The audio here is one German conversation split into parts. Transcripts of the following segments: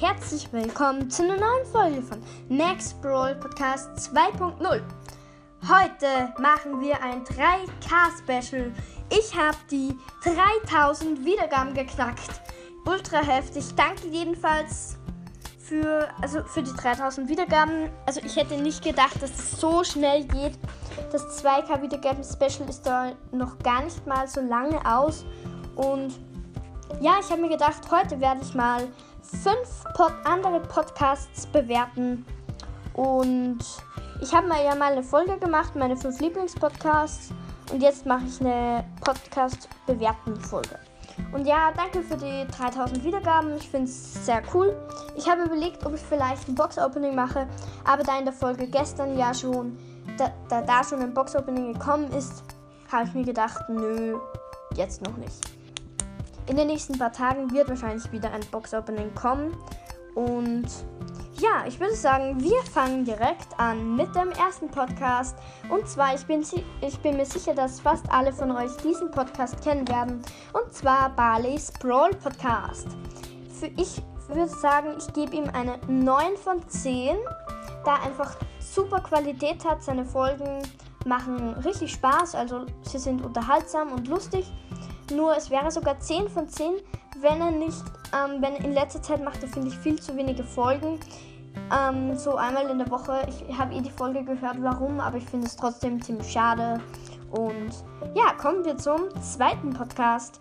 herzlich willkommen zu einer neuen Folge von Max Brawl Podcast 2.0. Heute machen wir ein 3K-Special. Ich habe die 3000 Wiedergaben geknackt. Ultra heftig. Danke jedenfalls für, also für die 3000 Wiedergaben. Also ich hätte nicht gedacht, dass es so schnell geht. Das 2K Wiedergaben-Special ist da noch gar nicht mal so lange aus. Und ja, ich habe mir gedacht, heute werde ich mal fünf Pod andere Podcasts bewerten. Und ich habe mal ja mal eine Folge gemacht, meine fünf Lieblingspodcasts. Und jetzt mache ich eine Podcast-Bewerten-Folge. Und ja, danke für die 3000 Wiedergaben. Ich finde es sehr cool. Ich habe überlegt, ob ich vielleicht ein Box-Opening mache. Aber da in der Folge gestern ja schon, da da, da schon ein Box-Opening gekommen ist, habe ich mir gedacht, nö, jetzt noch nicht. In den nächsten paar Tagen wird wahrscheinlich wieder ein Box-Opening kommen. Und ja, ich würde sagen, wir fangen direkt an mit dem ersten Podcast. Und zwar, ich bin, ich bin mir sicher, dass fast alle von euch diesen Podcast kennen werden. Und zwar Barley's Brawl Podcast. Für ich würde sagen, ich gebe ihm eine 9 von 10, da einfach super Qualität hat. Seine Folgen machen richtig Spaß, also sie sind unterhaltsam und lustig. Nur es wäre sogar 10 von 10, wenn er nicht, ähm, wenn in letzter Zeit macht er, finde ich, viel zu wenige Folgen. Ähm, so einmal in der Woche. Ich habe eh die Folge gehört, warum, aber ich finde es trotzdem ziemlich schade. Und ja, kommen wir zum zweiten Podcast.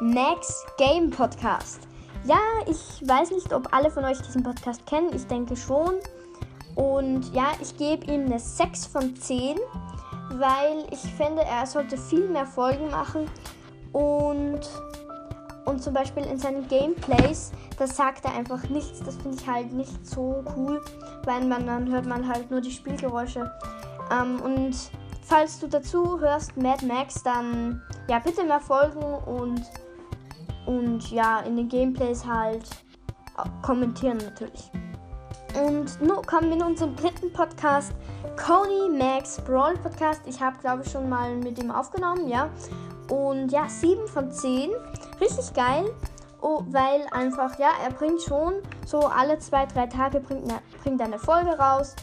Max Game Podcast. Ja, ich weiß nicht, ob alle von euch diesen Podcast kennen. Ich denke schon. Und ja, ich gebe ihm eine 6 von 10, weil ich finde, er sollte viel mehr Folgen machen. Und, und zum Beispiel in seinen Gameplays, da sagt er einfach nichts. Das finde ich halt nicht so cool, weil man dann hört man halt nur die Spielgeräusche. Ähm, und falls du dazu hörst, Mad Max, dann ja bitte mehr folgen und, und ja, in den Gameplays halt kommentieren natürlich. Und nun kommen wir in unseren dritten Podcast, Cody Max Brawl Podcast. Ich habe, glaube ich, schon mal mit ihm aufgenommen, ja. Und ja, 7 von 10. Richtig geil. Oh, weil einfach, ja, er bringt schon so alle zwei, drei Tage bringt, ne, bringt eine Folge raus.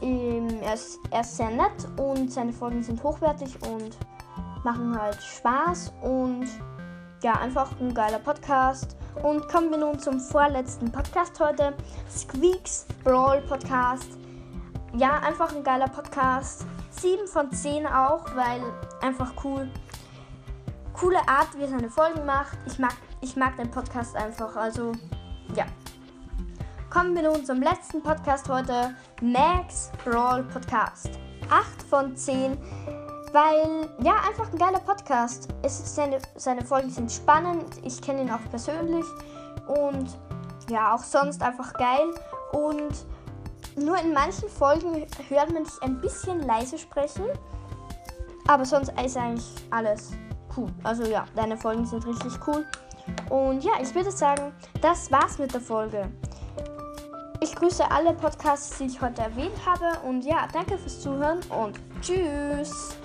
Ähm, er, ist, er ist sehr nett und seine Folgen sind hochwertig und machen halt Spaß und ja, einfach ein geiler Podcast. Und kommen wir nun zum vorletzten Podcast heute. Squeaks Brawl Podcast. Ja, einfach ein geiler Podcast. 7 von 10 auch, weil einfach cool coole Art, wie er seine Folgen macht. Ich mag, ich mag den Podcast einfach. Also, ja. Kommen wir nun zum letzten Podcast heute. Max Brawl Podcast. 8 von 10. Weil, ja, einfach ein geiler Podcast. Es seine, seine Folgen sind spannend. Ich kenne ihn auch persönlich. Und ja, auch sonst einfach geil. Und nur in manchen Folgen hört man dich ein bisschen leise sprechen. Aber sonst ist eigentlich alles cool. Also ja, deine Folgen sind richtig cool. Und ja, ich würde sagen, das war's mit der Folge. Ich grüße alle Podcasts, die ich heute erwähnt habe. Und ja, danke fürs Zuhören und tschüss.